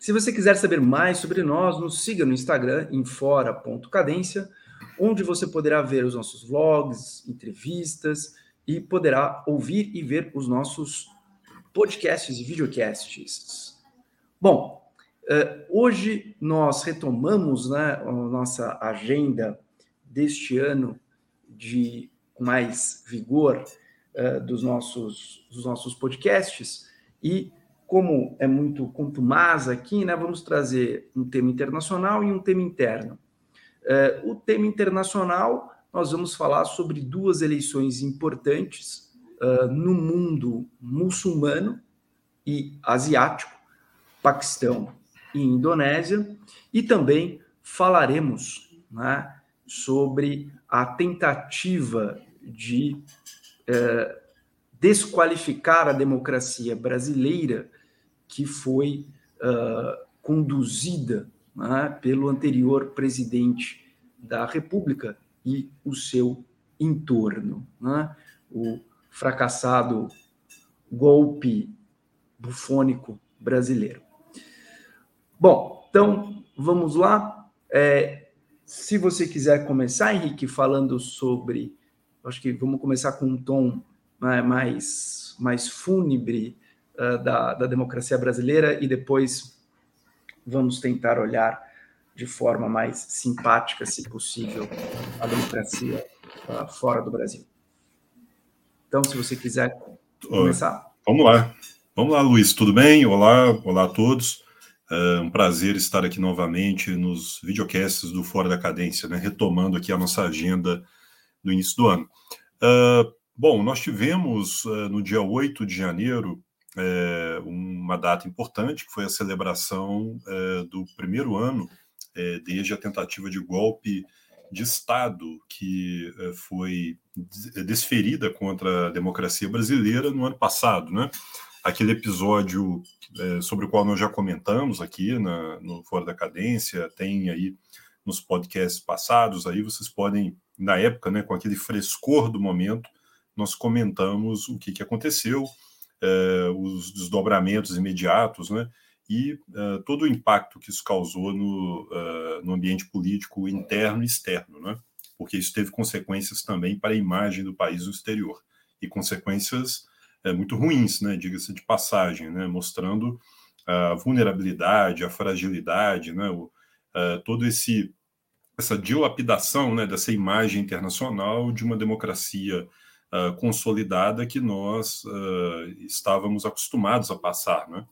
Se você quiser saber mais sobre nós, nos siga no Instagram em fora.cadência, onde você poderá ver os nossos vlogs, entrevistas e poderá ouvir e ver os nossos podcasts e videocasts. Bom, uh, hoje nós retomamos né, a nossa agenda deste ano de mais vigor uh, dos, nossos, dos nossos podcasts e como é muito contumaz aqui, né, vamos trazer um tema internacional e um tema interno. Uh, o tema internacional, nós vamos falar sobre duas eleições importantes uh, no mundo muçulmano e asiático, Paquistão e Indonésia, e também falaremos né, sobre a tentativa de uh, desqualificar a democracia brasileira que foi uh, conduzida né, pelo anterior presidente da República e o seu entorno, né, o fracassado golpe bufônico brasileiro. Bom, então vamos lá. É, se você quiser começar, Henrique, falando sobre, acho que vamos começar com um tom né, mais mais fúnebre uh, da, da democracia brasileira e depois vamos tentar olhar de forma mais simpática, se possível, a democracia uh, fora do Brasil. Então, se você quiser começar. Vamos lá. Vamos lá, Luiz, tudo bem? Olá, olá a todos. É um prazer estar aqui novamente nos videocasts do Fora da Cadência, né? retomando aqui a nossa agenda do início do ano. Uh, bom, nós tivemos uh, no dia 8 de janeiro é, uma data importante, que foi a celebração é, do primeiro ano é, desde a tentativa de golpe de Estado que é, foi desferida contra a democracia brasileira no ano passado, né? Aquele episódio é, sobre o qual nós já comentamos aqui na, no Fora da Cadência, tem aí nos podcasts passados, aí vocês podem, na época, né, com aquele frescor do momento, nós comentamos o que, que aconteceu, é, os desdobramentos imediatos, né? E uh, todo o impacto que isso causou no, uh, no ambiente político interno e externo, né? Porque isso teve consequências também para a imagem do país no exterior e consequências uh, muito ruins, né? Diga-se de passagem, né? Mostrando a vulnerabilidade, a fragilidade, né? O, todo esse essa dilapidação, né? Dessa imagem internacional de uma democracia uh, consolidada que nós uh, estávamos acostumados a passar. Né?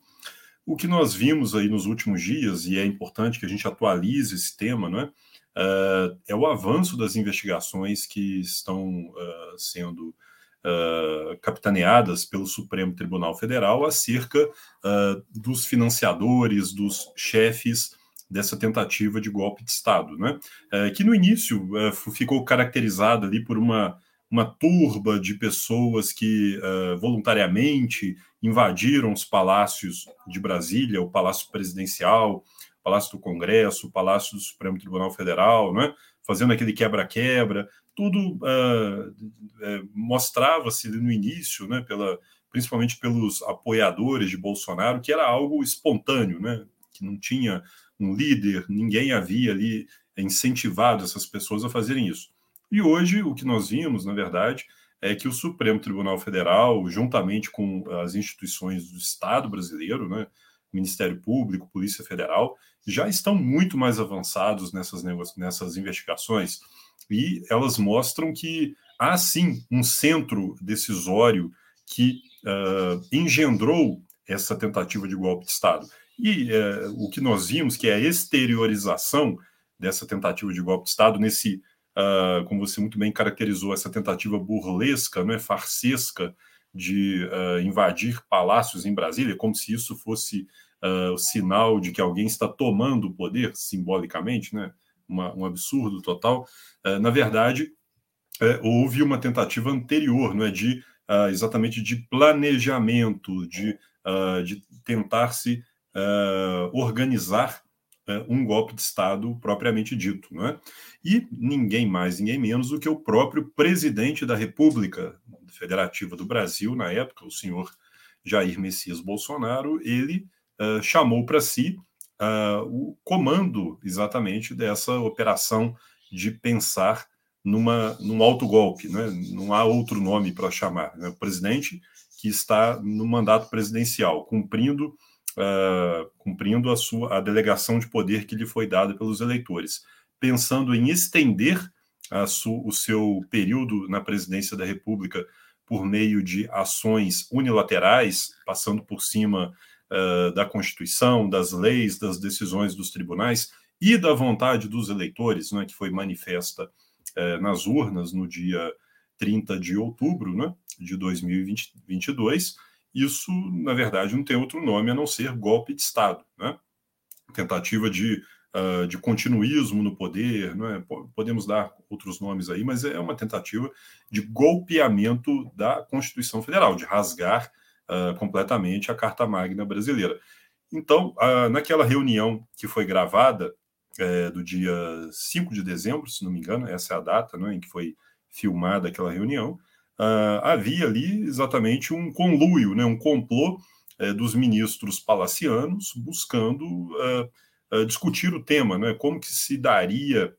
O que nós vimos aí nos últimos dias, e é importante que a gente atualize esse tema, né? Uh, é o avanço das investigações que estão sendo capitaneadas pelo Supremo Tribunal Federal acerca dos financiadores, dos chefes dessa tentativa de golpe de Estado, né? que no início ficou caracterizada ali por uma uma turba de pessoas que uh, voluntariamente invadiram os palácios de Brasília, o Palácio Presidencial, o Palácio do Congresso, o Palácio do Supremo Tribunal Federal, né? fazendo aquele quebra-quebra. Tudo uh, mostrava-se no início, né, pela, principalmente pelos apoiadores de Bolsonaro, que era algo espontâneo, né, que não tinha um líder, ninguém havia ali incentivado essas pessoas a fazerem isso. E hoje o que nós vimos, na verdade, é que o Supremo Tribunal Federal, juntamente com as instituições do Estado brasileiro, né, Ministério Público, Polícia Federal, já estão muito mais avançados nessas, nessas investigações e elas mostram que há sim um centro decisório que uh, engendrou essa tentativa de golpe de Estado. E uh, o que nós vimos, que é a exteriorização dessa tentativa de golpe de Estado nesse uh, como você muito bem caracterizou, essa tentativa burlesca, né, farsesca, de uh, invadir palácios em Brasília, como se isso fosse uh, o sinal de que alguém está tomando o poder, simbolicamente, né? Uma, um absurdo total. Na verdade, uh, houve uma tentativa anterior, não é, de exatamente de planejamento, de, de tentar se organizar um golpe de Estado propriamente dito. Não é? E ninguém mais, ninguém menos do que o próprio presidente da República Federativa do Brasil, na época, o senhor Jair Messias Bolsonaro, ele uh, chamou para si uh, o comando exatamente dessa operação de pensar numa, num autogolpe, né? não há outro nome para chamar. Né? O presidente que está no mandato presidencial, cumprindo, uh, cumprindo a sua a delegação de poder que lhe foi dada pelos eleitores, pensando em estender su, o seu período na presidência da República por meio de ações unilaterais, passando por cima uh, da Constituição, das leis, das decisões dos tribunais e da vontade dos eleitores, né, que foi manifesta uh, nas urnas no dia 30 de outubro né, de 2022. Isso, na verdade, não tem outro nome a não ser golpe de Estado. Né? Tentativa de uh, de continuismo no poder, não é? podemos dar outros nomes aí, mas é uma tentativa de golpeamento da Constituição Federal, de rasgar uh, completamente a Carta Magna brasileira. Então, uh, naquela reunião que foi gravada, é, do dia 5 de dezembro, se não me engano, essa é a data né, em que foi filmada aquela reunião, uh, havia ali exatamente um conluio, né, um complô uh, dos ministros palacianos buscando uh, discutir o tema, né? como que se daria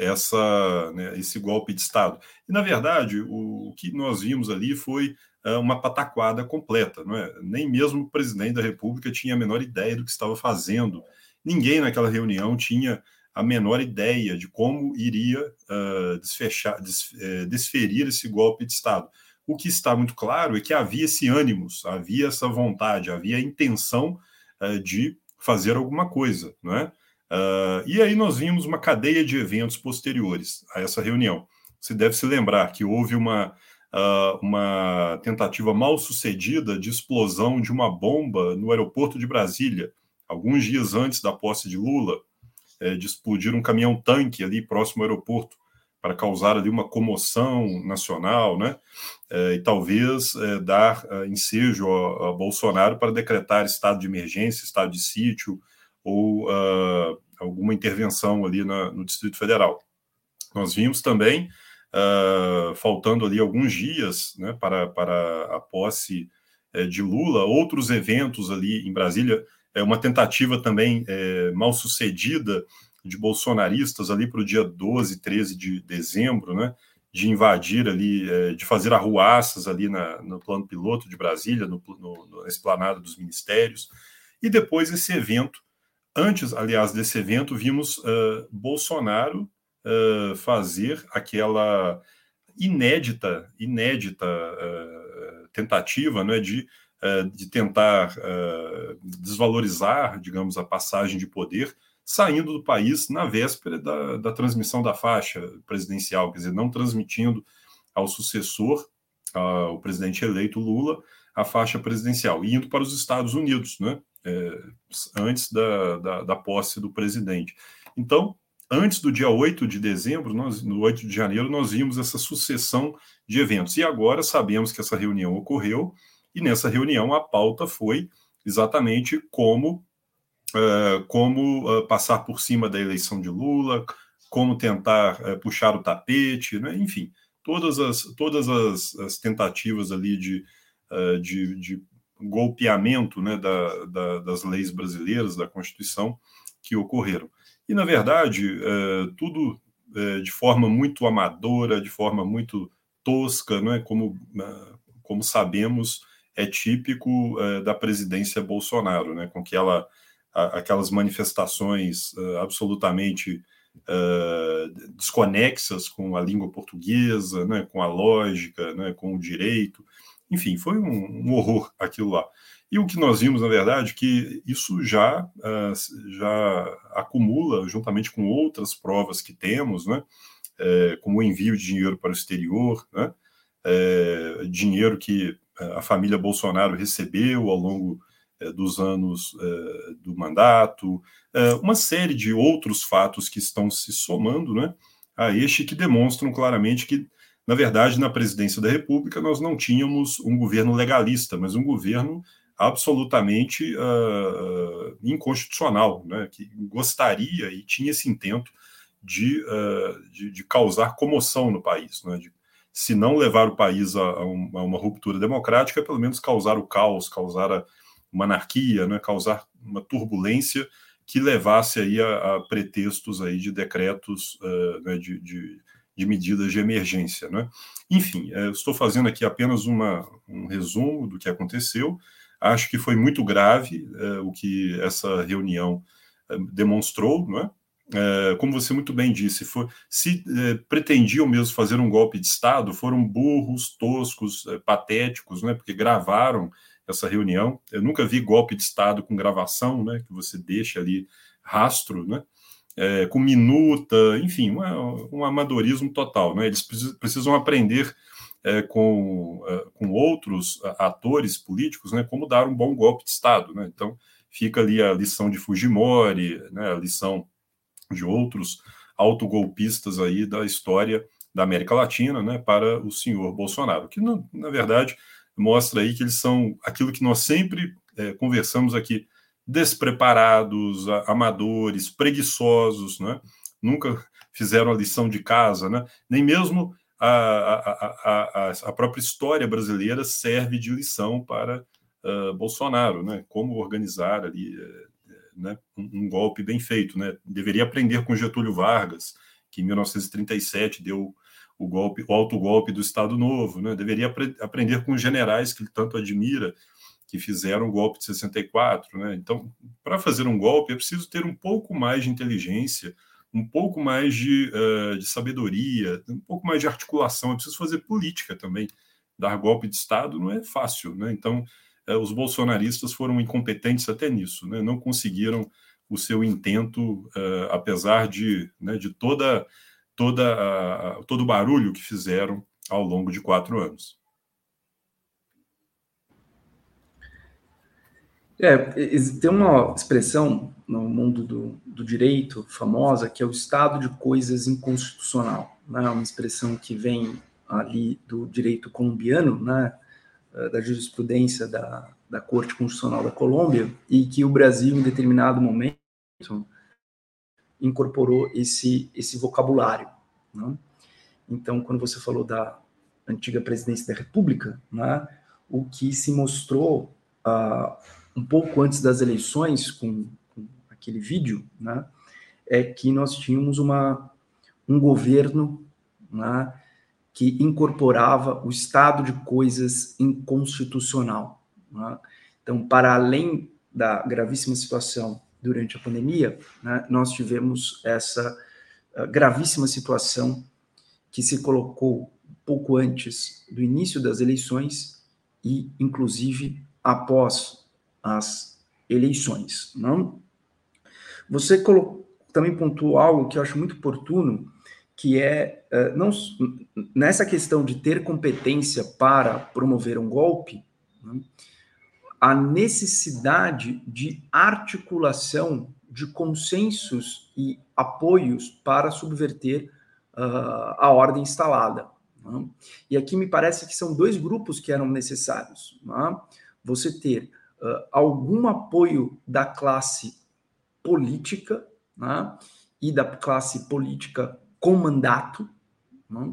essa, né, esse golpe de Estado. E, na verdade, o, o que nós vimos ali foi uma pataquada completa. Não é? Nem mesmo o presidente da República tinha a menor ideia do que estava fazendo. Ninguém naquela reunião tinha a menor ideia de como iria uh, desfechar, des, uh, desferir esse golpe de Estado. O que está muito claro é que havia esse ânimos, havia essa vontade, havia a intenção uh, de fazer alguma coisa, né? Uh, e aí nós vimos uma cadeia de eventos posteriores a essa reunião. Você deve se lembrar que houve uma, uma tentativa mal sucedida de explosão de uma bomba no aeroporto de Brasília, alguns dias antes da posse de Lula, é, de explodir um caminhão-tanque ali próximo ao aeroporto para causar ali uma comoção nacional, né? É, e talvez é, dar é, ensejo a, a, Bolsonaro para decretar estado de emergência, estado de sítio ou uh, alguma intervenção ali na, no Distrito Federal. Nós vimos também, uh, faltando ali alguns dias né, para, para a posse de Lula, outros eventos ali em Brasília, é uma tentativa também é, mal sucedida de bolsonaristas ali para o dia 12, 13 de dezembro, né? De invadir ali, é, de fazer arruaças ali na, no plano piloto de Brasília, no, no, na esplanada dos ministérios. E depois esse evento, antes, aliás, desse evento, vimos uh, Bolsonaro uh, fazer aquela inédita, inédita uh, tentativa né, de, de tentar desvalorizar, digamos, a passagem de poder saindo do país na véspera da, da transmissão da faixa presidencial, quer dizer, não transmitindo ao sucessor, ao presidente eleito Lula, a faixa presidencial, e indo para os Estados Unidos, né? É, antes da, da, da, posse do presidente. Então, antes do dia 8 de dezembro, nós, no 8 de janeiro, nós vimos essa sucessão de eventos. E agora sabemos que essa reunião ocorreu, e nessa reunião a pauta foi exatamente como uh, como uh, passar por cima da eleição de Lula, como tentar uh, puxar o tapete, né? enfim, todas as, todas as, as tentativas ali de, de, de, golpeamento né, da, da, das leis brasileiras, da Constituição, que ocorreram. E, na verdade, tudo de forma muito amadora, de forma muito tosca, né, como, como sabemos, é típico da presidência Bolsonaro, né, com que ela aquelas manifestações uh, absolutamente uh, desconexas com a língua portuguesa, né, com a lógica, né, com o direito. Enfim, foi um, um, horror aquilo lá. E o que nós vimos, na verdade, que isso já, uh, já acumula, juntamente com outras provas que temos, né, é, como o envio de dinheiro para o exterior, né, é, dinheiro que a família Bolsonaro recebeu ao longo dos anos do mandato, uma série de outros fatos que estão se somando né, a este que demonstram claramente que, na verdade, na presidência da República, nós não tínhamos um governo legalista, mas um governo absolutamente uh, inconstitucional, né, que gostaria e tinha esse intento de, uh, de, de, causar comoção no país, né, de, se não levar o país a, a, uma, a, ruptura democrática, pelo menos causar o caos, causar a, uma anarquia, né, causar uma turbulência que levasse aí a, pretextos aí de decretos uh, né, de, de, de, medidas de emergência. Né? Enfim, eu estou fazendo aqui apenas uma, um resumo do que aconteceu. Acho que foi muito grave é, o que essa reunião é, demonstrou, não é? É, como você muito bem disse, for, se é, pretendiam mesmo fazer um golpe de Estado, foram burros, toscos, é, patéticos, né, porque gravaram essa reunião. Eu nunca vi golpe de Estado com gravação, né, que você deixa ali rastro, né, com minuta, enfim, uma, um amadorismo total. Né, eles precisam aprender com, com outros atores políticos, né, como dar um bom golpe de Estado. Né? Então, fica ali a lição de Fujimori, né, a lição de outros autogolpistas aí da história da América Latina né, para o senhor Bolsonaro, que, na, verdade, mostra aí que eles são aquilo que nós sempre é, conversamos aqui, despreparados, amadores, preguiçosos, né? nunca fizeram a lição de casa, né? nem mesmo a, a, a, a própria história brasileira serve de lição para uh, Bolsonaro, né? Como organizar ali uh, né? um, golpe bem feito, né? Deveria aprender com Getúlio Vargas, que em 1937 deu o golpe, o alto golpe do Estado Novo, né? Deveria apre aprender com os generais que ele tanto admira, que fizeram o golpe de 64, né? Então, para fazer um golpe é preciso ter um pouco mais de inteligência um pouco mais de, uh, de sabedoria, um pouco mais de articulação. É preciso fazer política também. Dar golpe de Estado não é fácil, né? Então, os bolsonaristas foram incompetentes até nisso, né? Não conseguiram o seu intento, uh, apesar de, né, de toda, toda, todo o barulho que fizeram ao longo de quatro anos. É, tem uma expressão no mundo do, do, direito famosa que é o estado de coisas inconstitucional, né? Uma expressão que vem ali do direito colombiano, né? Eh, da jurisprudência da, da Corte Constitucional da Colômbia e que o Brasil, em determinado momento, incorporou esse esse vocabulário. Né? Então, quando você falou da antiga presidência da República, né? O que se mostrou uh, um pouco antes das eleições, com, com aquele vídeo, né, é que nós tínhamos uma, um governo né, que incorporava o estado de coisas inconstitucional. Né? Então, para além da gravíssima situação durante a pandemia, né, nós tivemos essa uh, gravíssima situação que se colocou pouco antes do início das eleições e, inclusive, após as eleições. Não? Você colocou, também pontuou algo que eu acho muito oportuno, que é uh, não, nessa questão de ter competência para promover um golpe, né, a necessidade de articulação de consensos e apoios para subverter uh, a ordem instalada. Né? E aqui me parece que são dois grupos que eram necessários. Né? Você ter uh, algum apoio da classe política né, e da classe política com mandato, né,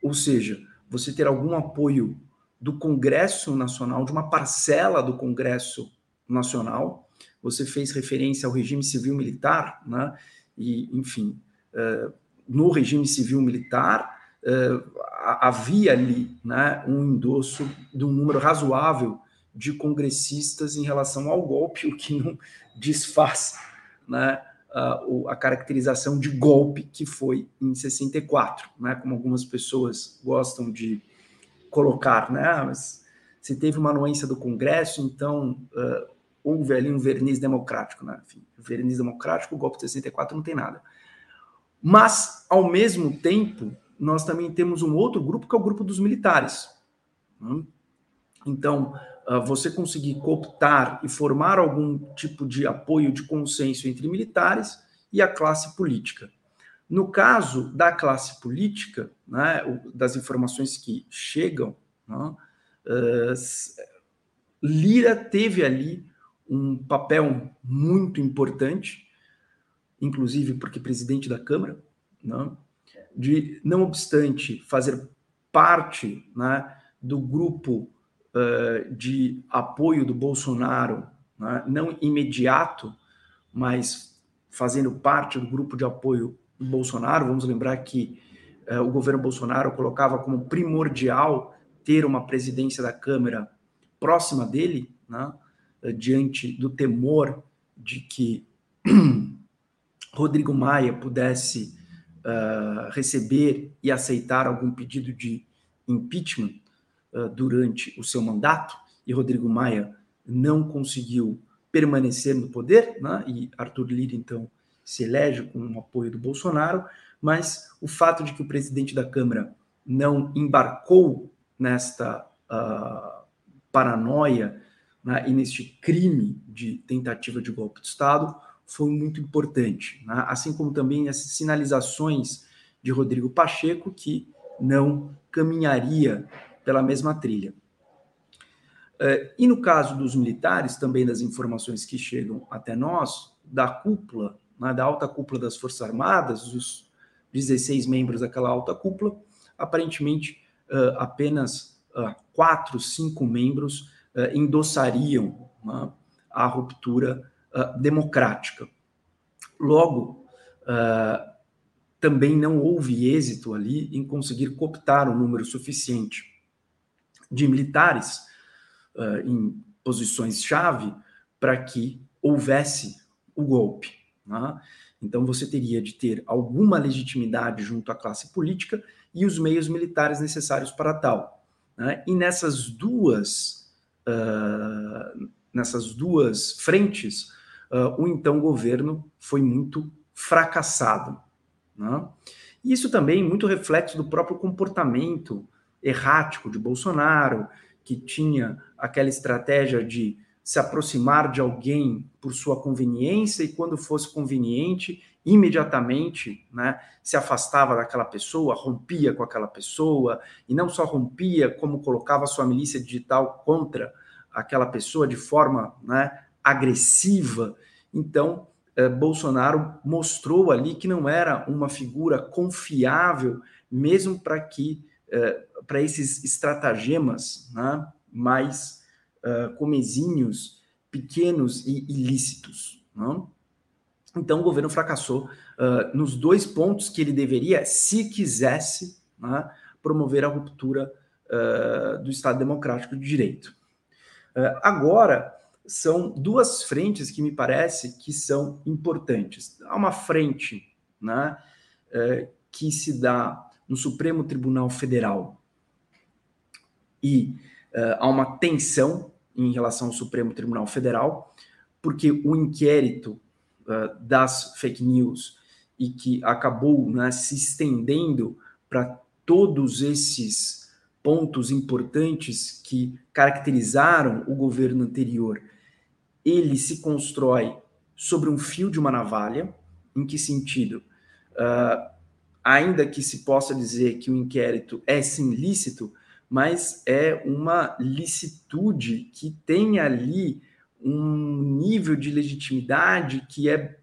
ou seja, você ter algum apoio do Congresso Nacional, de uma parcela do Congresso Nacional. Você fez referência ao regime civil militar, né? E, enfim, uh, no regime civil militar uh, havia ali, né, um endosso de um número razoável de congressistas em relação ao golpe, o que não desfaz né, a, a, caracterização de golpe que foi em 64, né, como algumas pessoas gostam de colocar, né, ah, mas se teve uma anuência do Congresso, então uh, houve ali um verniz democrático, né, enfim, verniz democrático, o golpe de 64 não tem nada. Mas, ao mesmo tempo, nós também temos um outro grupo, que é o grupo dos militares. Né? Então, você conseguir cooptar e formar algum tipo de apoio de consenso entre militares e a classe política. No caso da classe política, né, das informações que chegam, né, uh, Lira teve ali um papel muito importante, inclusive porque presidente da Câmara, né, de, não obstante fazer parte né, do grupo uh, de apoio do Bolsonaro, né, não imediato, mas fazendo parte do grupo de apoio do Bolsonaro. Vamos lembrar que uh, o governo Bolsonaro colocava como primordial ter uma presidência da Câmara próxima dele, né, diante do temor de que Rodrigo Maia pudesse uh, receber e aceitar algum pedido de impeachment uh, durante o seu mandato, e Rodrigo Maia não conseguiu permanecer no poder, né, e Arthur Lira, então, se elege com o apoio do Bolsonaro, mas o fato de que o presidente da Câmara não embarcou nesta uh, paranoia né, e neste crime de tentativa de golpe de Estado foi muito importante, né? assim como também as sinalizações de Rodrigo Pacheco, que não caminharia pela mesma trilha. Uh, e no caso dos militares, também das informações que chegam até nós, da cúpula né, da alta cúpula das Forças Armadas, os 16 membros daquela alta cúpula, aparentemente uh, apenas uh, quatro, cinco membros endossariam né, a ruptura democrática. Logo, também não houve êxito ali em conseguir cooptar um número suficiente de militares em posições-chave para que houvesse o golpe. Né? Então, você teria de ter alguma legitimidade junto à classe política e os meios militares necessários para tal. Né? E nessas duas, uh, nessas duas frentes, uh, o então governo foi muito fracassado. Né? Isso também muito reflexo do próprio comportamento errático de Bolsonaro, que tinha aquela estratégia de se aproximar de alguém por sua conveniência e quando fosse conveniente, imediatamente, né, se afastava daquela pessoa, rompia com aquela pessoa e não só rompia, como colocava sua milícia digital contra aquela pessoa de forma, né, agressiva. Então, eh, Bolsonaro mostrou ali que não era uma figura confiável, mesmo para que eh, para esses estratagemas, né, mais uh, comezinhos pequenos e ilícitos. Não? Então, o governo fracassou uh, nos dois pontos que ele deveria, se quisesse, né, promover a ruptura uh, do Estado Democrático de Direito. Uh, agora, são duas frentes que me parece que são importantes. Há uma frente né, que se dá no Supremo Tribunal Federal e uh, há uma tensão em relação ao Supremo Tribunal Federal, porque o inquérito uh, das fake news e que acabou né, se estendendo para todos esses pontos importantes que caracterizaram o governo anterior, ele se constrói sobre um fio de uma navalha. Em que sentido? Uh, ainda que se possa dizer que o inquérito é sim lícito, mas é uma licitude que tem ali um nível de legitimidade que é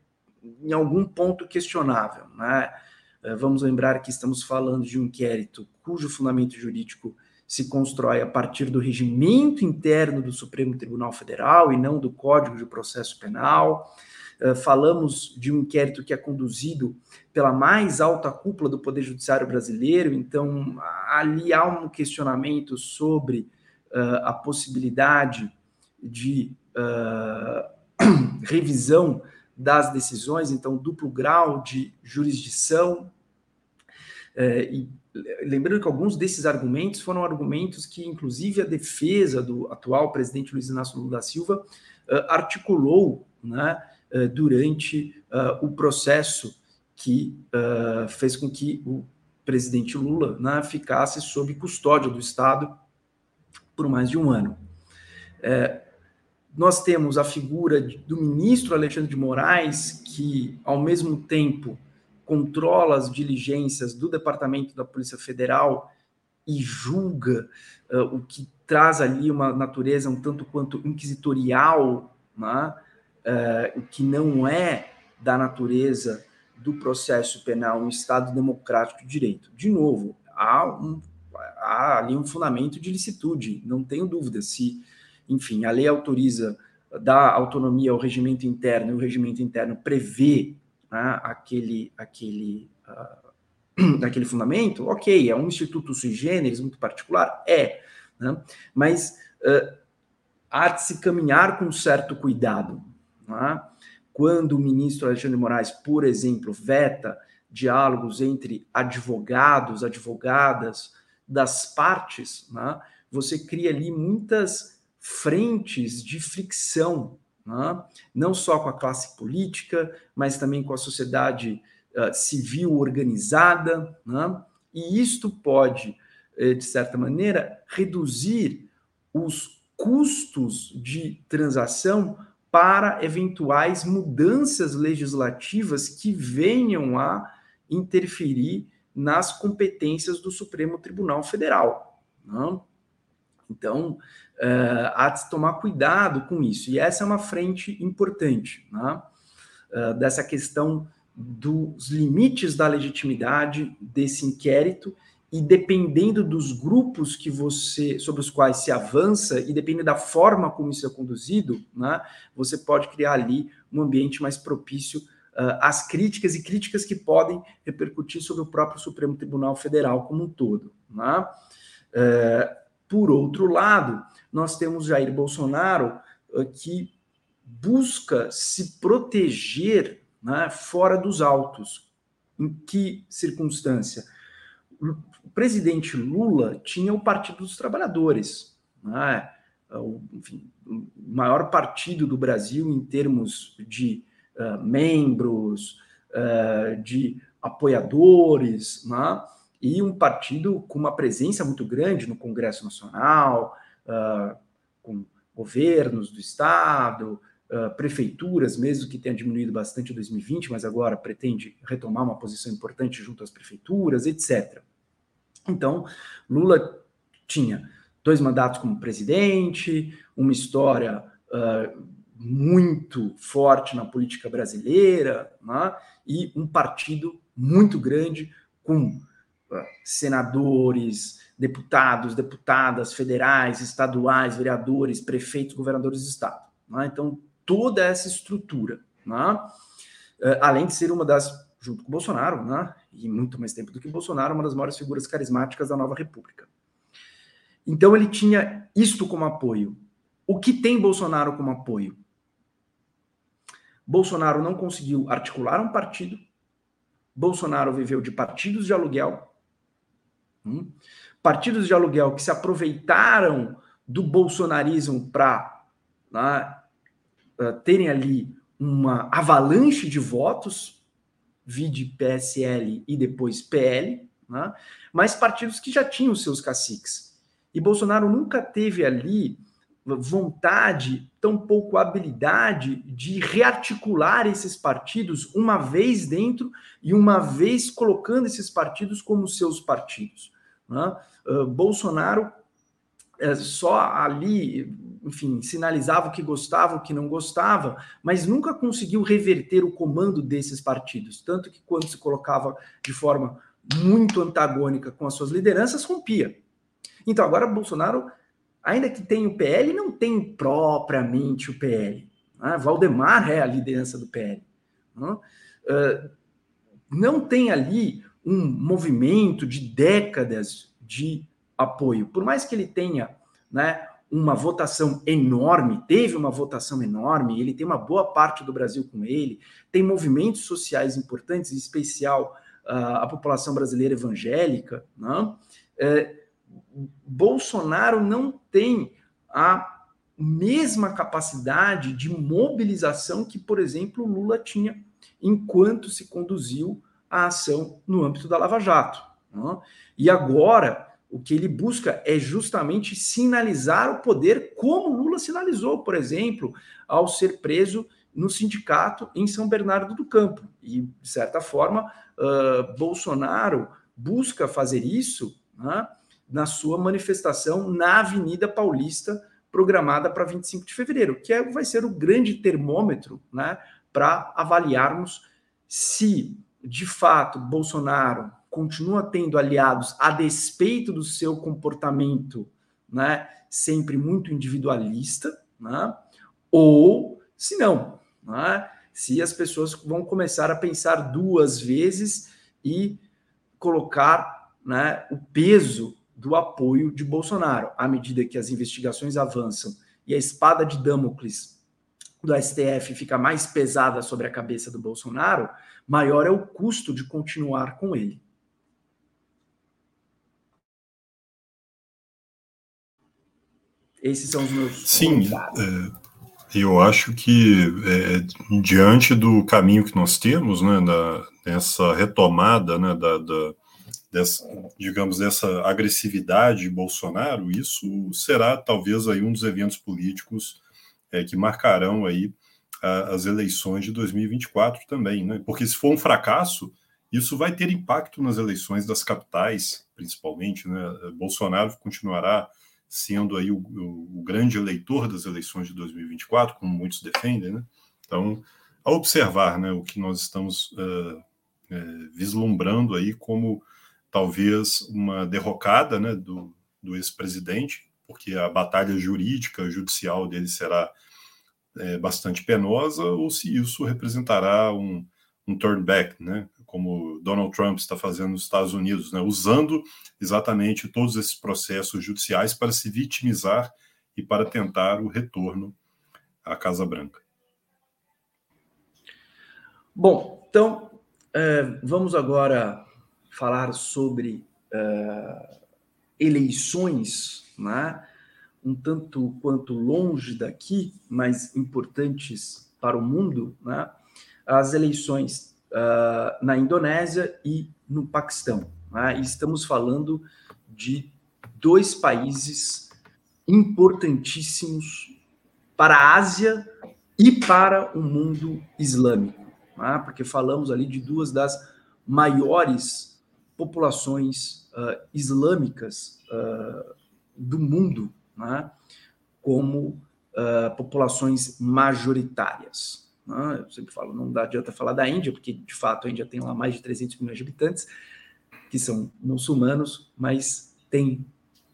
em algum ponto questionável. Né? Eh, vamos lembrar que estamos falando de um inquérito cujo fundamento jurídico se constrói a partir do regimento interno do Supremo Tribunal Federal e não do Código de Processo Penal. Eh, falamos de um inquérito que é conduzido pela mais alta cúpula do Poder Judiciário brasileiro, então ali há um questionamento sobre uh, a possibilidade de uh, revisão das decisões, então duplo grau de jurisdição. e lembrando que alguns desses argumentos foram argumentos que, inclusive, a defesa do atual presidente Luiz Inácio Lula da Silva articulou, né? Eh, durante uh, o processo que uh, fez com que o presidente Lula né, ficasse sob custódia do Estado por mais de um ano. É, nós temos a figura do ministro Alexandre de Moraes, que, ao mesmo tempo, controla as diligências do Departamento da Polícia Federal e julga uh, o que traz ali uma natureza um tanto quanto inquisitorial, né? uh, o que não é da natureza do processo penal um Estado democrático de direito. De novo, há, um, há ali um fundamento de licitude, não tenho dúvida. Se, enfim, a lei autoriza, dá autonomia ao regimento interno e o regimento interno prevê né, aquele, aquele, uh, aquele fundamento, ok, é um instituto sui generis muito particular, é, né, mas uh, há de se caminhar com certo cuidado. Né? Quando o ministro Alexandre de Moraes, por exemplo, veta diálogos entre advogados, advogadas das partes, né, você cria ali muitas frentes de fricção né? não só com a classe política, mas também com a sociedade uh, civil organizada, né? e isto pode, eh, de certa maneira, reduzir os custos de transação para eventuais mudanças legislativas que venham a interferir nas competências do Supremo Tribunal Federal. Não? Né? Então, uh, há de tomar cuidado com isso. E essa é uma frente importante, né? uh, dessa questão dos limites da legitimidade desse inquérito e dependendo dos grupos que você sobre os quais se avança e dependendo da forma como isso é conduzido, né, você pode criar ali um ambiente mais propício uh, às críticas e críticas que podem repercutir sobre o próprio Supremo Tribunal Federal como um todo. Né? Uh, por outro lado, nós temos Jair Bolsonaro uh, que busca se proteger né, fora dos autos. Em que circunstância? O presidente Lula tinha o Partido dos Trabalhadores, né, o, enfim, o maior partido do Brasil em termos de uh, membros, uh, de apoiadores, né, e um partido com uma presença muito grande no Congresso Nacional, uh, com governos do Estado, prefeituras, mesmo que tenha diminuído bastante em 2020, mas agora pretende retomar uma posição importante junto às prefeituras, etc. Então, Lula tinha dois mandatos como presidente, uma história uh, muito forte na política brasileira, né? e um partido muito grande com senadores, deputados, deputadas federais, estaduais, vereadores, prefeitos, governadores de estado. Né? Então, toda essa estrutura, né? Eh, além de ser uma das, junto com Bolsonaro, né? e muito mais tempo do que Bolsonaro, uma das maiores figuras carismáticas da nova república. Então, ele tinha isto como apoio. O que tem Bolsonaro como apoio? Bolsonaro não conseguiu articular um partido, Bolsonaro viveu de partidos de aluguel, Hum? Partidos de aluguel que se aproveitaram do bolsonarismo para né, eh, terem ali uma avalanche de votos, vide PSL e depois PL, né, mas partidos que já tinham seus caciques. E Bolsonaro nunca teve ali vontade, tão pouco habilidade de rearticular esses partidos uma vez dentro e uma vez colocando esses partidos como seus partidos. Né? Uh, Bolsonaro é, só ali, enfim, sinalizava o que gostava, o que não gostava, mas nunca conseguiu reverter o comando desses partidos. Tanto que quando se colocava de forma muito antagônica com as suas lideranças, rompia. Então, agora Bolsonaro, ainda que tenha o PL, não tem propriamente o PL. Né? Valdemar é a liderança do PL. Né? Uh, não tem ali um movimento de décadas de apoio. Por mais que ele tenha né, uma votação enorme, teve uma votação enorme, ele tem uma boa parte do Brasil com ele, tem movimentos sociais importantes, em especial uh, a população brasileira evangélica. Né? É, Bolsonaro não tem a mesma capacidade de mobilização que, por exemplo, Lula tinha enquanto se conduziu a ação no âmbito da Lava Jato. Né? E agora, o que ele busca é justamente sinalizar o poder, como Lula sinalizou, por exemplo, ao ser preso no sindicato em São Bernardo do Campo. E, de certa forma, uh, Bolsonaro busca fazer isso né, na sua manifestação na Avenida Paulista, programada para 25 de fevereiro, que é, vai ser o grande termômetro né, para avaliarmos se, de fato, Bolsonaro continua tendo aliados a despeito do seu comportamento né, sempre muito individualista, né, ou se não, né, se as pessoas vão começar a pensar duas vezes e colocar né, o peso do apoio de Bolsonaro, à medida que as investigações avançam e a espada de Damocles do STF fica mais pesada sobre a cabeça do Bolsonaro, maior é o custo de continuar com ele. Esses são os meus. Sim, é, eu acho que é, diante do caminho que nós temos, né, da, nessa retomada, né, da, da dessa, digamos, dessa agressividade de Bolsonaro, isso será talvez aí um dos eventos políticos é, que marcarão aí a, as eleições de 2024 também, né? Porque se for um fracasso, isso vai ter impacto nas eleições das capitais, principalmente, né? Bolsonaro continuará sendo aí o, o, o, grande eleitor das eleições de 2024, como muitos defendem, né? Então, a observar, né, o que nós estamos uh, uh, vislumbrando aí como talvez uma derrocada, né, do, do ex-presidente, porque a batalha jurídica, judicial dele será é, bastante penosa, ou se isso representará um, um turn back, né? Como Donald Trump está fazendo nos Estados Unidos, né, usando exatamente todos esses processos judiciais para se vitimizar e para tentar o retorno à Casa Branca. Bom, então é, vamos agora falar sobre é, eleições, né, um tanto quanto longe daqui, mas importantes para o mundo, né, as eleições uh, na Indonésia e no Paquistão. Né? E estamos falando de dois países importantíssimos para a Ásia e para o mundo islâmico, né? porque falamos ali de duas das maiores populações uh, islâmicas uh, do mundo, né? como uh, populações majoritárias. Né? Eu sempre falo, não dá adianta falar da Índia, porque de fato a Índia tem lá mais de 300 milhões de habitantes, que são muçulmanos, mas tem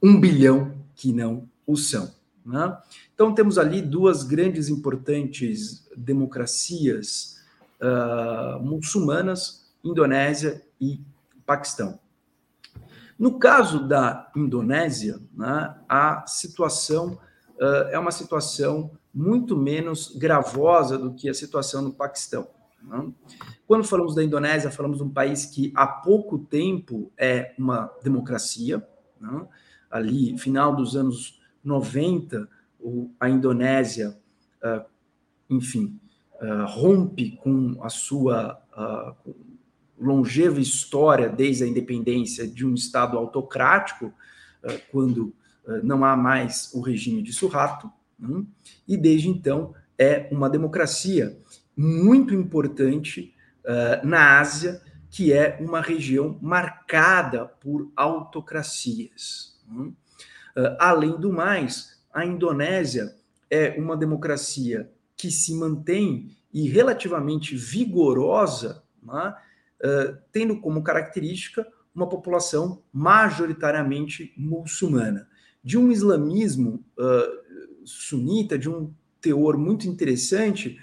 um bilhão que não o são. Né? Então temos ali duas grandes importantes democracias uh, muçulmanas, Indonésia e Paquistão. No caso da Indonésia, né, a situação é uma situação muito menos gravosa do que a situação no Paquistão. Né? Quando falamos da Indonésia, falamos de um país que há pouco tempo é uma democracia. Né? Ali, final dos anos 90, o, a Indonésia, uh, enfim, uh, rompe com a sua uh, longeva história desde a independência de um Estado autocrático, quando não há mais o regime de Suharto. Né? E desde então é uma democracia muito importante uh, na Ásia, que é uma região marcada por autocracias. Uh, além do mais, a Indonésia é uma democracia que se mantém e relativamente vigorosa, né? uh, tendo como característica uma população majoritariamente muçulmana, de um islamismo uh, sunita de um teor muito interessante,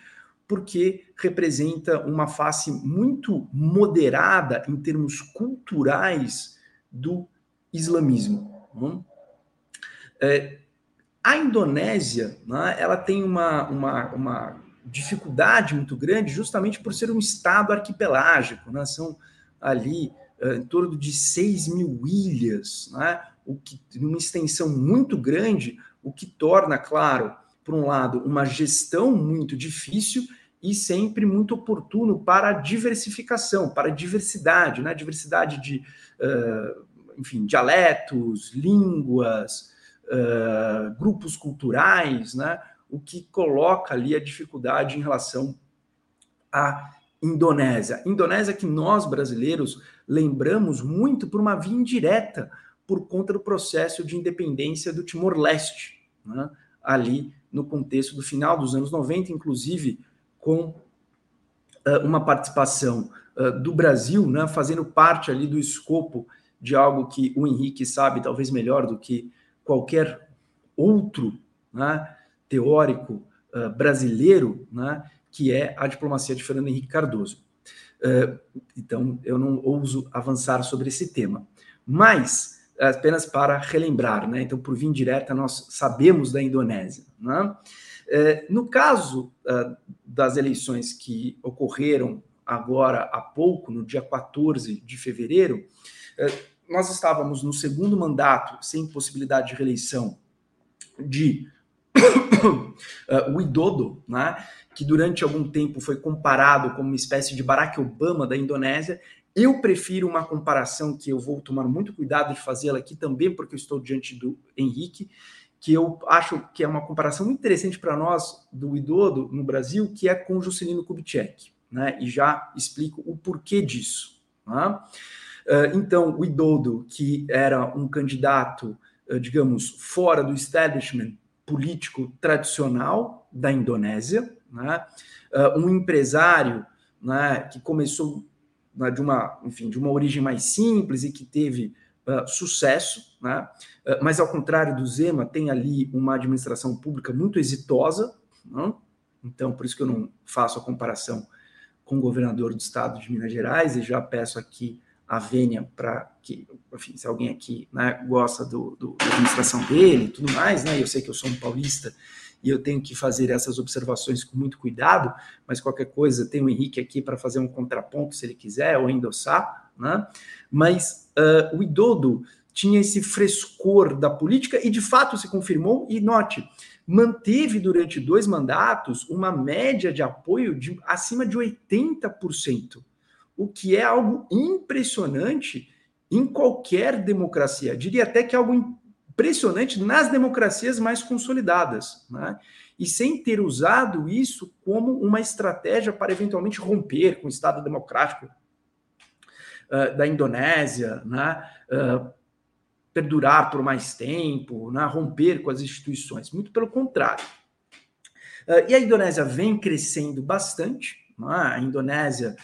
porque representa uma face muito moderada em termos culturais do islamismo. Né? É, a Indonésia, né, ela tem uma, uma, uma, dificuldade muito grande, justamente por ser um estado arquipelágico. Né? São ali em torno de 6 mil ilhas, né? o que, numa extensão muito grande, o que torna, claro, por um lado, uma gestão muito difícil e sempre muito oportuno para a diversificação, para a diversidade, né? diversidade de, uh, enfim, dialetos, línguas, uh, grupos culturais, né? o que coloca ali a dificuldade em relação à Indonésia. Indonésia que nós brasileiros lembramos muito por uma via indireta, por conta do processo de independência do Timor-Leste, né? ali no contexto do final dos anos 90, inclusive com uh, uma participação uh, do Brasil, né? fazendo parte ali do escopo de algo que o Henrique sabe talvez melhor do que qualquer outro né? teórico uh, brasileiro, né? Que é a diplomacia de Fernando Henrique Cardoso. Uh, então, eu não ouso avançar sobre esse tema. Mas, apenas para relembrar, né? então, por via direta, nós sabemos da Indonésia. Né? Uh, no caso uh, das eleições que ocorreram agora há pouco, no dia 14 de fevereiro, nós estávamos no segundo mandato, sem possibilidade de reeleição, de uh, o Idodo, né, que durante algum tempo foi comparado como uma espécie de Barack Obama da Indonésia. Eu prefiro uma comparação que eu vou tomar muito cuidado de fazê-la aqui também, porque eu estou diante do Henrique, que eu acho que é uma comparação muito interessante para nós do Idodo no Brasil, que é com Juscelino Kubitschek, né? E já explico o porquê disso. Né? Uh, então, o Idodo, que era um candidato, uh, digamos, fora do establishment político tradicional da Indonésia, né? Uh, um empresário né, que começou né, de uma, enfim, de uma origem mais simples e que teve uh, sucesso, né? Uh, mas ao contrário do Zema, tem ali uma administração pública muito exitosa, então por isso que eu não faço a comparação com o governador do estado de Minas Gerais e já peço aqui a vênia para que, enfim, se alguém aqui né, gosta do, do, da administração dele e tudo mais, né, eu sei que eu sou um paulista e eu tenho que fazer essas observações com muito cuidado, mas qualquer coisa, tem o Henrique aqui para fazer um contraponto, se ele quiser, ou endossar, né? Mas uh, o Idodo tinha esse frescor da política e de fato se confirmou, e note, manteve durante dois mandatos uma média de apoio de acima de 80% o que é algo impressionante em qualquer democracia. Diria até que é algo impressionante nas democracias mais consolidadas, né? E sem ter usado isso como uma estratégia para eventualmente romper com o Estado democrático uh, da Indonésia, né? Uh, perdurar por mais tempo, né? romper com as instituições. Muito pelo contrário. Uh, e a Indonésia vem crescendo bastante. Né? A Indonésia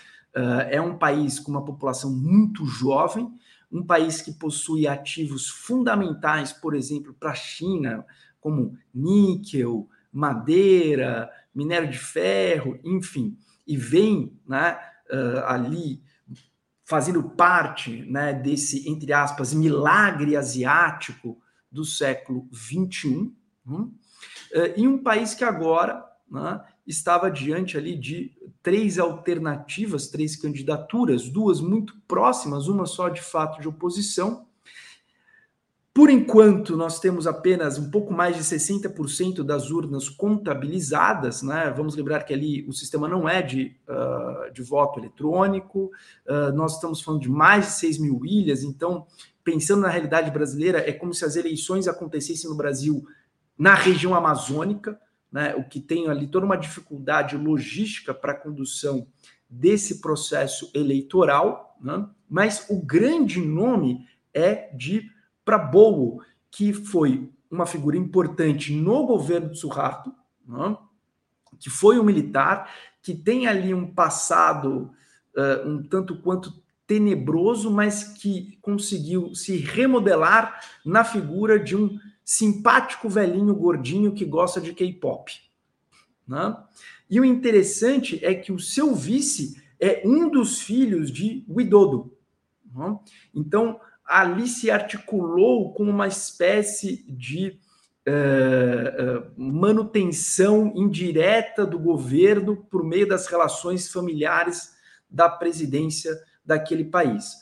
é um país com uma população muito jovem, um país que possui ativos fundamentais, por exemplo, para a China, como níquel, madeira, minério de ferro, enfim, e vem né, uh, ali fazendo parte né, desse, entre aspas, milagre asiático do século XXI, hum? uh, e um país que agora né, estava diante ali de três alternativas, três candidaturas, duas muito próximas, uma só de fato de oposição. Por enquanto, nós temos apenas um pouco mais de 60% das urnas contabilizadas, né? Vamos lembrar que ali o sistema não é de, uh, de voto eletrônico, uh, nós estamos falando de mais de 6 mil ilhas, então, pensando na realidade brasileira, é como se as eleições acontecessem no Brasil na região amazônica, né, o que tem ali toda uma dificuldade logística para a condução desse processo eleitoral, né, mas o grande nome é de Prabowo, que foi uma figura importante no governo de Suharto, né, que foi um militar, que tem ali um passado uh, um tanto quanto tenebroso, mas que conseguiu se remodelar na figura de um simpático velhinho gordinho que gosta de K-pop. Né? E o interessante é que o seu vice é um dos filhos de Widodo. Né? Então, ali se articulou como uma espécie de uh, uh, manutenção indireta do governo por meio das relações familiares da presidência daquele país.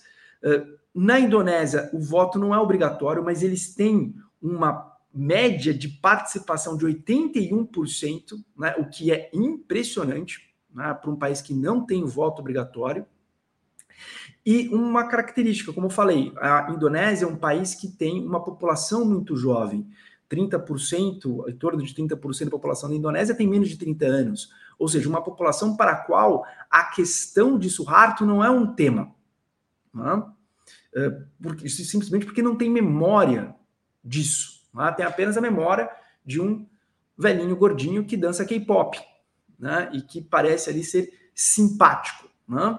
Uh, na Indonésia, o voto não é obrigatório, mas eles têm uma média de participação de 81%, né, o que é impressionante né, para um país que não tem voto obrigatório. E uma característica, como eu falei, a Indonésia é um país que tem uma população muito jovem. 30%, em torno de 30% da população da Indonésia tem menos de 30 anos. Ou seja, uma população para a qual a questão de Suharto não é um tema. Né? Porque, simplesmente porque não tem memória disso. Né? Tem apenas a memória de um velhinho gordinho que dança K-pop né? e que parece ali ser simpático. Né?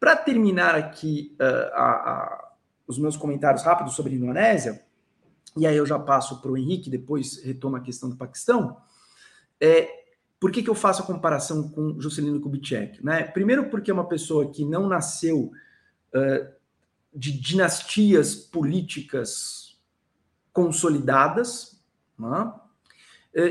para terminar aqui uh, a, a, os meus comentários rápidos sobre a Indonésia, e aí eu já passo para o Henrique, depois retomo a questão do Paquistão, é, por que, que eu faço a comparação com Juscelino Kubitschek? Né? Primeiro porque é uma pessoa que não nasceu uh, de dinastias políticas consolidadas, né?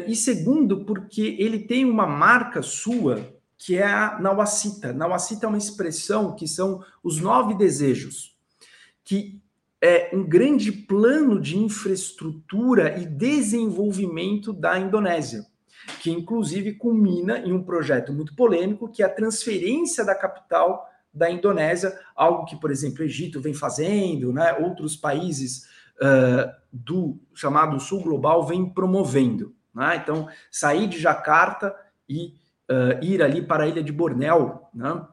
e segundo porque ele tem uma marca sua que é a Nawacita. Nawacita é uma expressão que são os nove desejos, que é um grande plano de infraestrutura e desenvolvimento da Indonésia, que inclusive culmina em um projeto muito polêmico, que é a transferência da capital da Indonésia, algo que, por exemplo, o Egito vem fazendo, né? outros países uh, do chamado Sul Global vêm promovendo. Né? Então, sair de Jacarta e uh, ir ali para a ilha de Bornéu, né?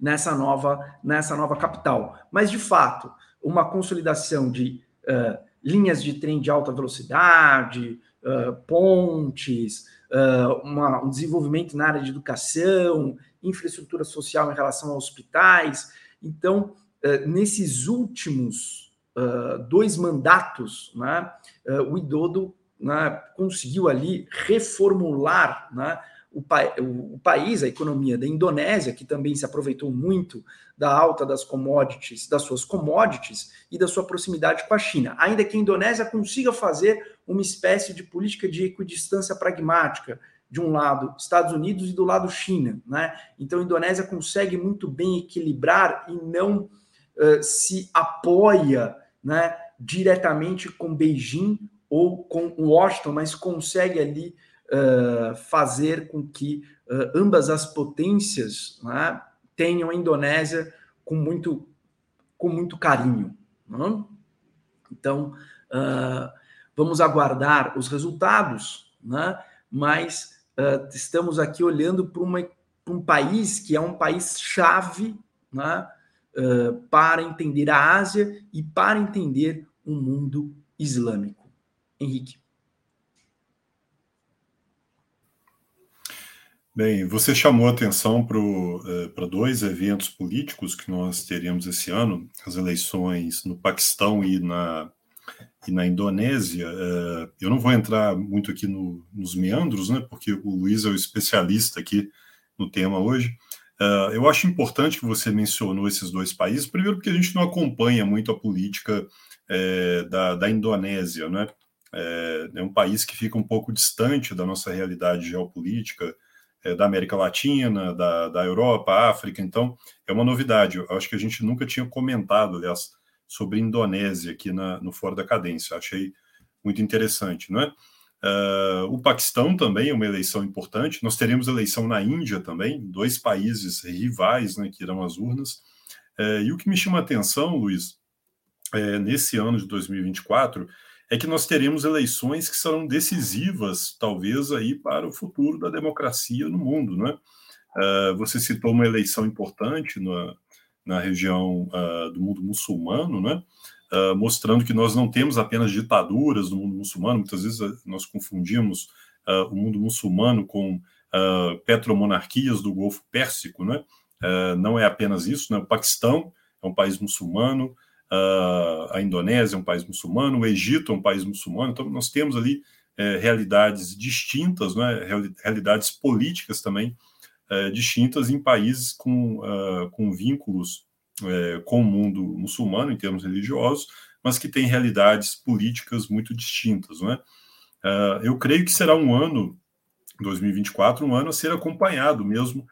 nessa nova nessa nova capital. Mas de fato, uma consolidação de uh, linhas de trem de alta velocidade, uh, pontes, uma, um desenvolvimento na área de educação, infraestrutura social em relação a hospitais. Então, nesses últimos dois mandatos, né, o Idodo né, conseguiu ali reformular né, o, pa o, país, a economia da Indonésia, que também se aproveitou muito da alta das commodities, das suas commodities e da sua proximidade com a China. Ainda que a Indonésia consiga fazer uma espécie de política de equidistância pragmática, de um lado Estados Unidos e do lado China, né? Então a Indonésia consegue muito bem equilibrar e não uh, se apoia, né, diretamente com Beijing ou com Washington, mas consegue ali uh, fazer com que uh, ambas as potências né, tenham a Indonésia com muito, com muito carinho. Né? Então, uh, vamos aguardar os resultados, né? mas estamos aqui olhando para um país que é um país chave né? Para entender a Ásia e para entender o mundo islâmico. Henrique. Bem, você chamou atenção para dois eventos políticos que nós teremos esse ano, as eleições no Paquistão e na, e na Indonésia. Eu não vou entrar muito aqui no, nos meandros, né, porque o Luiz é o especialista aqui no tema hoje. Eh, eu acho importante que você mencionou esses dois países, primeiro porque a gente não acompanha muito a política da, da Indonésia, né? é um país que fica um pouco distante da nossa realidade geopolítica, é, da América Latina, da, da Europa, África, então é uma novidade. Eu acho que a gente nunca tinha comentado, aliás, sobre Indonésia aqui na, no Fora da Cadência. Achei muito interessante, não é? Uh, o Paquistão também é uma eleição importante. Nós teremos eleição na Índia também, dois países rivais né, que irão às urnas. Uh, e o que me chama a atenção, Luiz, é, nesse ano de 2024, é que nós teremos eleições que serão decisivas, talvez, aí para o futuro da democracia no mundo. Né? Uh, você citou uma eleição importante na, na região uh, do mundo muçulmano, né? Uh, mostrando que nós não temos apenas ditaduras no mundo muçulmano, muitas vezes nós confundimos o mundo muçulmano com petromonarquias do Golfo Pérsico, né? não é apenas isso, né? o Paquistão é um país muçulmano, Uh, a Indonésia é um país muçulmano, o Egito é um país muçulmano, então nós temos ali é, realidades distintas, né, realidades políticas também é, distintas em países com, uh, com vínculos é, com o mundo muçulmano em termos religiosos, mas que têm realidades políticas muito distintas. Né? Uh, eu creio que será um ano, 2024, um ano a ser acompanhado mesmo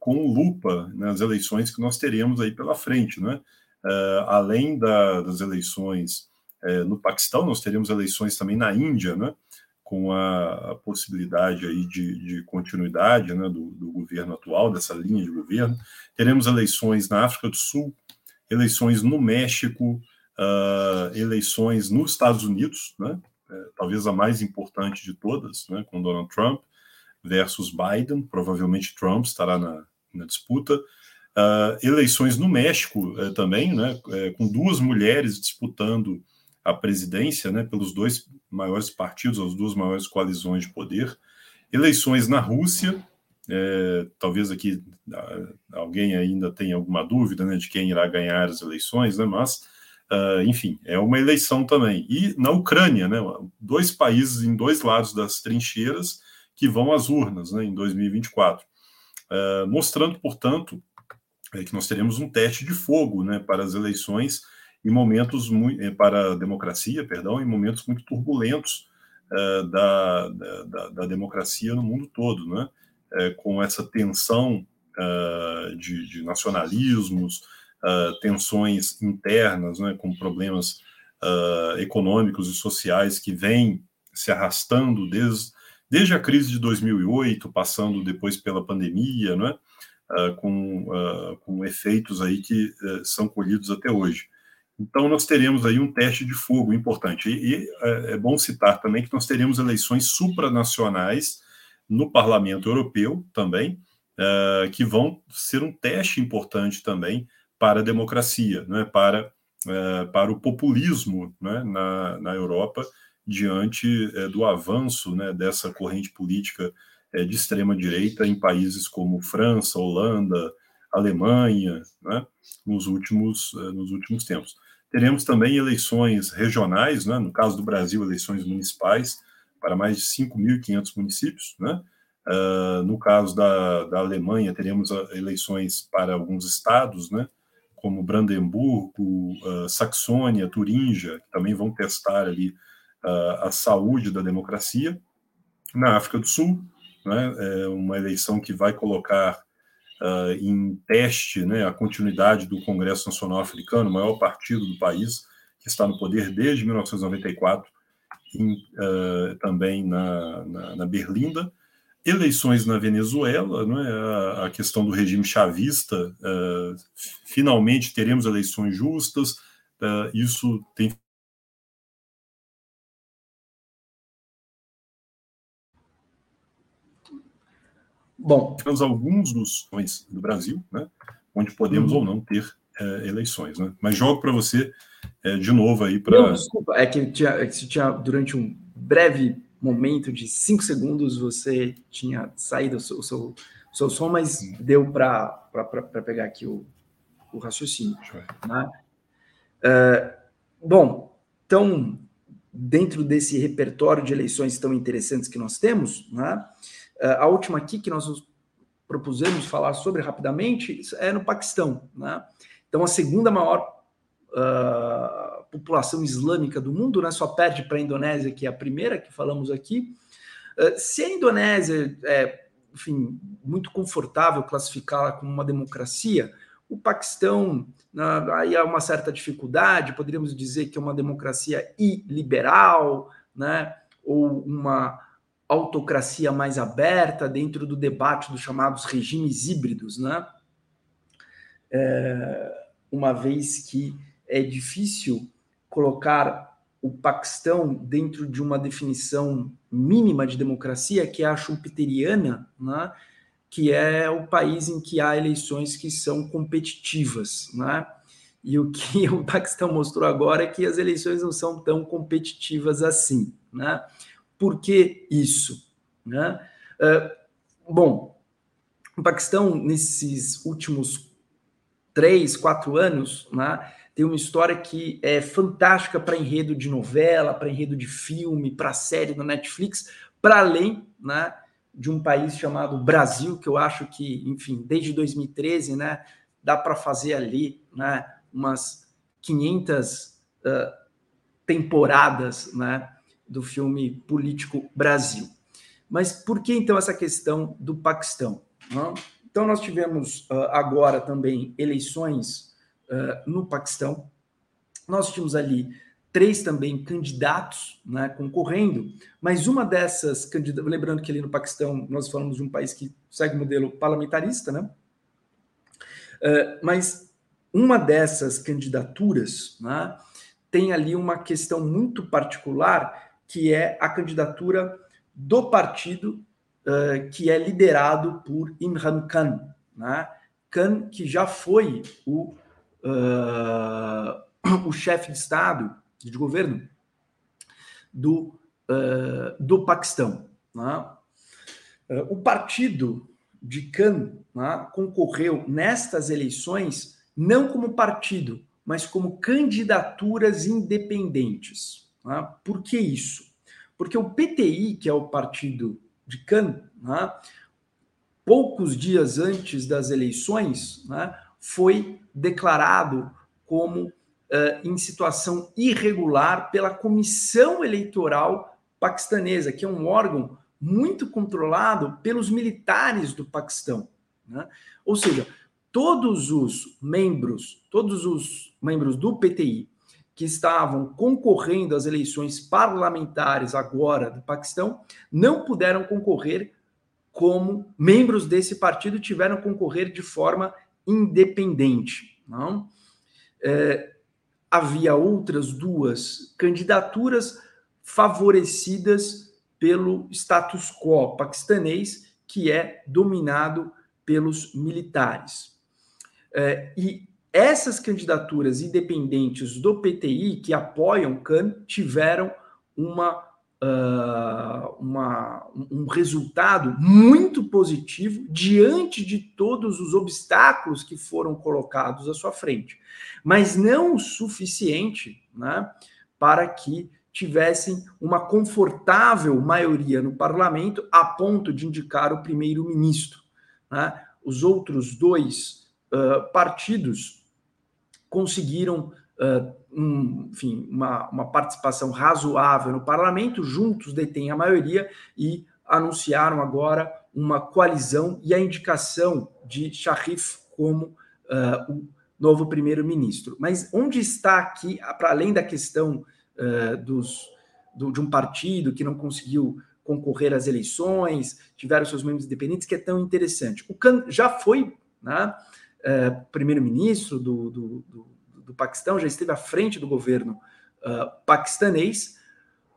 com lupa nas eleições que nós teremos aí pela frente. Né? Uh, além da, das eleições uh, no Paquistão, nós teremos eleições também na Índia, né? Com a, a possibilidade aí de, de continuidade né, do, do, governo atual, dessa linha de governo. Teremos eleições na África do Sul, eleições no México, uh, eleições nos Estados Unidos, né, é, talvez a mais importante de todas, né, com Donald Trump versus Biden, provavelmente Trump estará na, na disputa. Uh, eleições no México uh, também, né, uh, com duas mulheres disputando a presidência, né, pelos dois maiores partidos, as duas maiores coalizões de poder. Eleições na Rússia, é, talvez aqui alguém ainda tenha alguma dúvida né, de quem irá ganhar as eleições, né, mas, uh, enfim, é uma eleição também. E na Ucrânia, né, dois países em dois lados das trincheiras que vão às urnas né, em 2024, uh, mostrando, portanto, é, que nós teremos um teste de fogo né, para as eleições em momentos muito, eh, para a democracia, perdão, em momentos muito turbulentos uh, da, da, da, democracia no mundo todo, né? Uh, com essa tensão uh, de, de, nacionalismos, tensões internas, né? com problemas econômicos e sociais que vêm se arrastando desde, desde a crise de 2008, passando depois pela pandemia, né? com, com efeitos aí que são colhidos até hoje. Então, nós teremos aí um teste de fogo importante. E, e é, é bom citar também que nós teremos eleições supranacionais no Parlamento Europeu também, uh, que vão ser um teste importante também para a democracia, né, para, uh, para o populismo né, na, na Europa, diante uh, do avanço né, dessa corrente política de extrema-direita em países como França, Holanda, Alemanha, né, nos, últimos, nos últimos tempos. Teremos também eleições regionais, né? no caso do Brasil, eleições municipais para mais de 5.500 municípios. Né? Uh, no caso da, da Alemanha, teremos ah, eleições para alguns estados, né? como Brandemburgo, uh, Saxônia, Turíngia, que também vão testar ali uh, a saúde da democracia. Na África do Sul, né? é uma eleição que vai colocar uh, em teste né, a continuidade do Congresso Nacional Africano, o maior partido do país, que está no poder desde 1994, em, uh, também na, na, na, Berlinda. Eleições na Venezuela, não é? a, a questão do regime chavista, uh, finalmente teremos eleições justas, isso tem Bom, temos alguns dos do Brasil, né, onde podemos uhum. ou não ter é, eleições, né? Mas jogo para você é, de novo aí para. Desculpa, é que, tinha, é que tinha durante um breve momento de cinco segundos você tinha saído o seu, o seu, o seu som, mas uhum. deu para pegar aqui o, o raciocínio. Né? Uh, bom, então, dentro desse repertório de eleições tão interessantes que nós temos, né? Uh, a última aqui que nós propusemos falar sobre rapidamente é no Paquistão. Né? Então, a segunda maior uh, população islâmica do mundo, né? só perde para a Indonésia, que é a primeira que falamos aqui. Uh, se a Indonésia é, enfim, muito confortável classificá-la como uma democracia, o Paquistão, aí há uma certa dificuldade, poderíamos dizer que é uma democracia iliberal, né? ou uma autocracia mais aberta dentro do debate dos chamados regimes híbridos, né? É, uma vez que é difícil colocar o Paquistão dentro de uma definição mínima de democracia, que é a schumpeteriana, né? que é o país em que há eleições que são competitivas. Né? E o que o Paquistão mostrou agora é que as eleições não são tão competitivas assim. Né? Por que isso? Né? Uh, bom, o Paquistão, nesses últimos três, quatro anos, né, tem uma história que é fantástica para enredo de novela, para enredo de filme, para série do Netflix, para além né, de um país chamado Brasil, que eu acho que, enfim, desde 2013, né, dá para fazer ali né, umas 500 uh, temporadas né, do filme político Brasil. Mas por que então essa questão do Paquistão? Então, nós tivemos agora também eleições no Paquistão. Nós tínhamos ali três também candidatos né, concorrendo, mas uma dessas candidaturas, lembrando que ali no Paquistão nós falamos de um país que segue o modelo parlamentarista, né? Uh, mas uma dessas candidaturas né, tem ali uma questão muito particular, que é a candidatura do partido uh, que é liderado por Imran Khan. Né? Khan, que já foi o, uh, o chefe de Estado de governo do, uh, do Paquistão. Né? O partido de Khan né, concorreu nestas eleições não como partido, mas como candidaturas independentes. Né? Por que isso? Porque o PTI, que é o partido de Khan, né, poucos dias antes das eleições, né, foi declarado como uh, em situação irregular pela Comissão Eleitoral Paquistanesa, que é um órgão muito controlado pelos militares do Paquistão. Né? Ou seja, todos os membros, todos os membros do PTI que estavam concorrendo às eleições parlamentares agora do Paquistão não puderam concorrer como membros desse partido tiveram concorrer de forma independente. Não? É, havia outras duas candidaturas favorecidas pelo status quo paquistanês, que é dominado pelos militares. É, e essas candidaturas independentes do PTI que apoiam Khan tiveram uma uh, uma, um resultado muito positivo diante de todos os obstáculos que foram colocados à sua frente, mas não o suficiente né, para que tivessem uma confortável maioria no parlamento a ponto de indicar o primeiro-ministro. Né? Os outros dois uh, partidos conseguiram uh, um, enfim, uma, uma participação razoável no parlamento, juntos detêm a maioria e anunciaram agora uma coalizão e a indicação de Sharif como uh, o novo primeiro-ministro. Mas onde está aqui, para além da questão uh, dos, do, de um partido que não conseguiu concorrer às eleições, tiveram seus membros independentes, que é tão interessante? O Khan já foi né, uh, primeiro-ministro do, do, do do Paquistão, já esteve à frente do governo uh, paquistanês,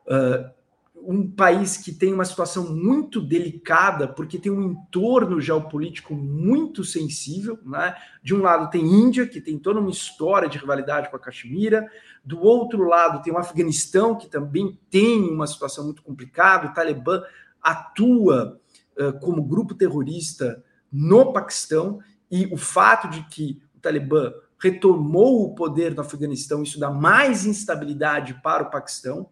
uh, um país que tem uma situação muito delicada, porque tem um entorno geopolítico muito sensível. Né? De um lado tem Índia, que tem toda uma história de rivalidade com a Caxemira, do outro lado tem o Afeganistão, que também tem uma situação muito complicada, o Talibã atua uh, como grupo terrorista no Paquistão, e o fato de que o Talibã retomou o poder no Afeganistão, isso dá mais instabilidade para o Paquistão.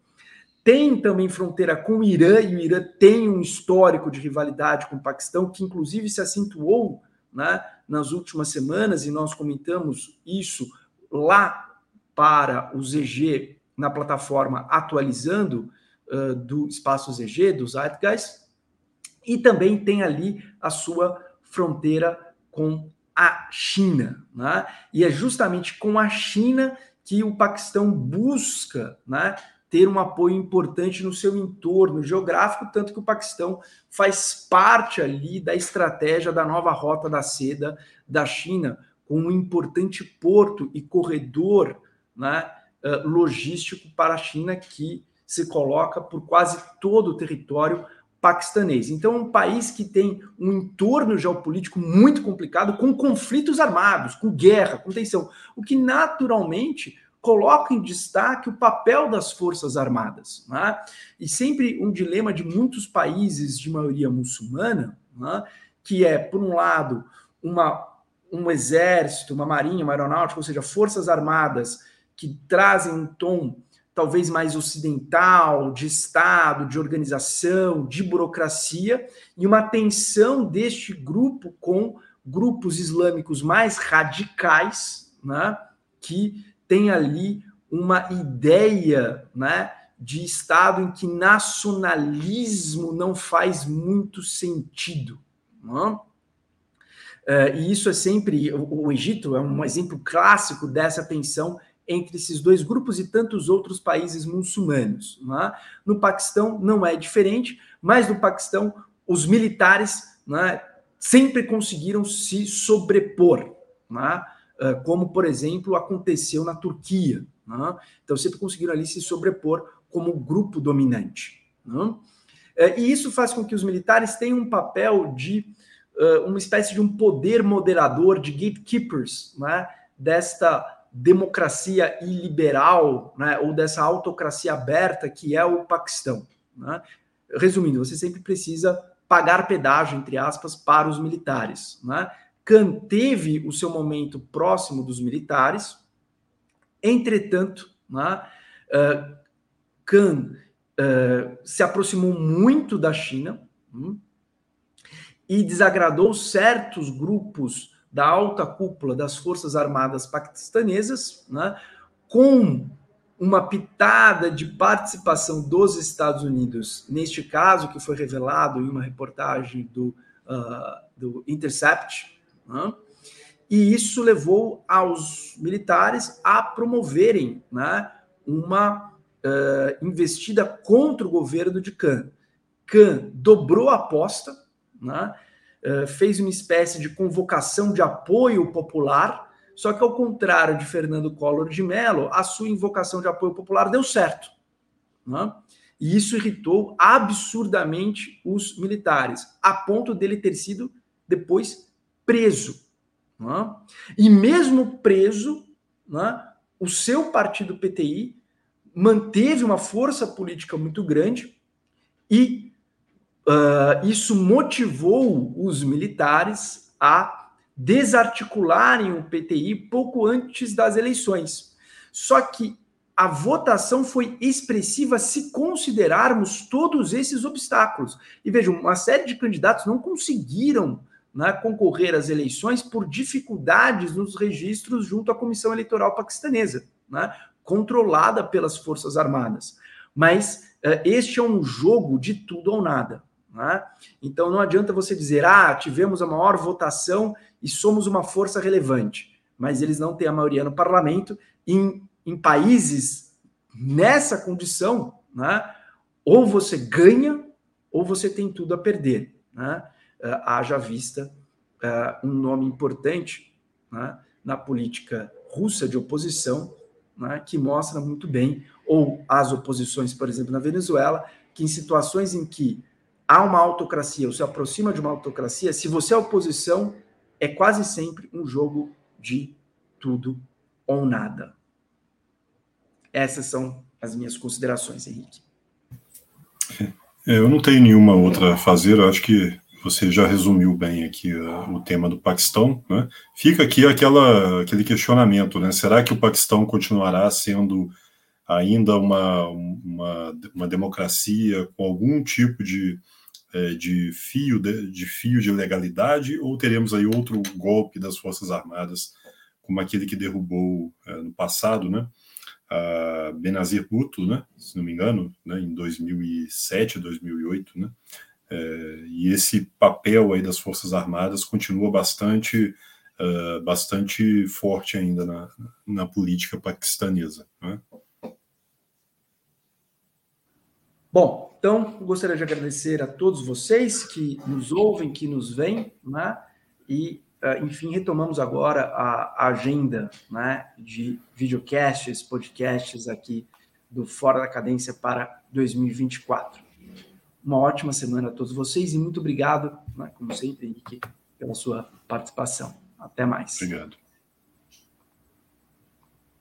Tem também fronteira com o Irã, e o Irã tem um histórico de rivalidade com o Paquistão, que inclusive se acentuou né, nas últimas semanas, e nós comentamos isso lá para o ZG na plataforma atualizando uh, do espaço ZG, do Zeitgeist, e também tem ali a sua fronteira com a China. Né? E é justamente com a China que o Paquistão busca né, ter um apoio importante no seu entorno geográfico, tanto que o Paquistão faz parte ali da estratégia da nova rota da seda da China, com um importante porto e corredor né, eh, logístico para a China que se coloca por quase todo o território paquistanês. Então, é um país que tem um entorno geopolítico muito complicado, com conflitos armados, com guerra, com tensão, o que naturalmente coloca em destaque o papel das Forças Armadas. Né? E sempre um dilema de muitos países de maioria muçulmana, né? que é, por um lado, uma, um exército, uma marinha, uma aeronáutica, ou seja, forças armadas que trazem um tom talvez mais ocidental, de Estado, de organização, de burocracia, e uma tensão deste grupo com grupos islâmicos mais radicais, né, que tem ali uma ideia né, de Estado em que nacionalismo não faz muito sentido. Né? e isso é sempre. O Egito é um exemplo clássico dessa tensão entre esses dois grupos e tantos outros países muçulmanos. Né? No Paquistão não é diferente, mas no Paquistão os militares né, sempre conseguiram se sobrepor, né? Ah, como, por exemplo, aconteceu na Turquia. Então, sempre conseguiram ali se sobrepor como grupo dominante. Eh, e isso faz com que os militares tenham um papel de uh, uma espécie de um poder moderador, de gatekeepers, desta democracia iliberal, né? ou dessa autocracia aberta que é o Paquistão. Né? Resumindo, você sempre precisa pagar pedágio, entre aspas, para os militares. Né? Khan teve o seu momento próximo dos militares, entretanto, né, uh, Khan uh, se aproximou muito da China hum, e desagradou certos grupos da alta cúpula das Forças Armadas paquistanesas, né, com uma pitada de participação dos Estados Unidos, neste caso que foi revelado em uma reportagem do, uh, do Intercept, né? e isso levou aos militares a promoverem né, uma uh, investida contra o governo de Khan. Khan dobrou a aposta, né, fez uma espécie de convocação de apoio popular só que, ao contrário de Fernando Collor de Mello, a sua invocação de apoio popular deu certo. Né? E isso irritou absurdamente os militares, a ponto dele ter sido depois preso. Né? E mesmo preso, né, o seu partido PTI manteve uma força política muito grande e uh, isso motivou os militares a desarticularem o PTI pouco antes das eleições. Só que a votação foi expressiva se considerarmos todos esses obstáculos. E vejam, uma série de candidatos não conseguiram né, concorrer às eleições por dificuldades nos registros junto à Comissão Eleitoral Paquistanesa, né, controlada pelas Forças Armadas. Mas uh, este é um jogo de tudo ou nada. Né? Então não adianta você dizer, ah, tivemos a maior votação e somos uma força relevante, mas eles não têm a maioria no parlamento. Em, em países nessa condição, né, ou você ganha ou você tem tudo a perder. Né? Uh, haja vista uh, um nome importante né, na política russa de oposição, né, que mostra muito bem, ou as oposições, por exemplo, na Venezuela, que em situações em que há uma autocracia, ou se aproxima de uma autocracia, se você é oposição, é quase sempre um jogo de tudo ou nada. Essas são as minhas considerações, Henrique. É, eu não tenho nenhuma outra a fazer, eu acho que você já resumiu bem aqui uh, o tema do Paquistão. Né? Fica aqui aquela, aquele questionamento, né? Será que o Paquistão continuará sendo ainda uma, uma, uma democracia com algum tipo de é, de fio de, de, fio de legalidade ou teremos aí outro golpe das Forças Armadas, como aquele que derrubou é, no passado, né? A Benazir Bhutto, né? Se não me engano, né? Em 2007, 2008, né? É, e esse papel aí das Forças Armadas continua bastante uh, bastante forte ainda na, na política paquistanesa. Né? Bom, então, gostaria de agradecer a todos vocês que nos ouvem, que nos veem, né? E, ah, enfim, retomamos agora a agenda né, de videocasts, podcasts aqui do Fora da Cadência para 2024. Uma ótima semana a todos vocês e muito obrigado, né, como sempre, Henrique, pela sua participação. Até mais. Obrigado.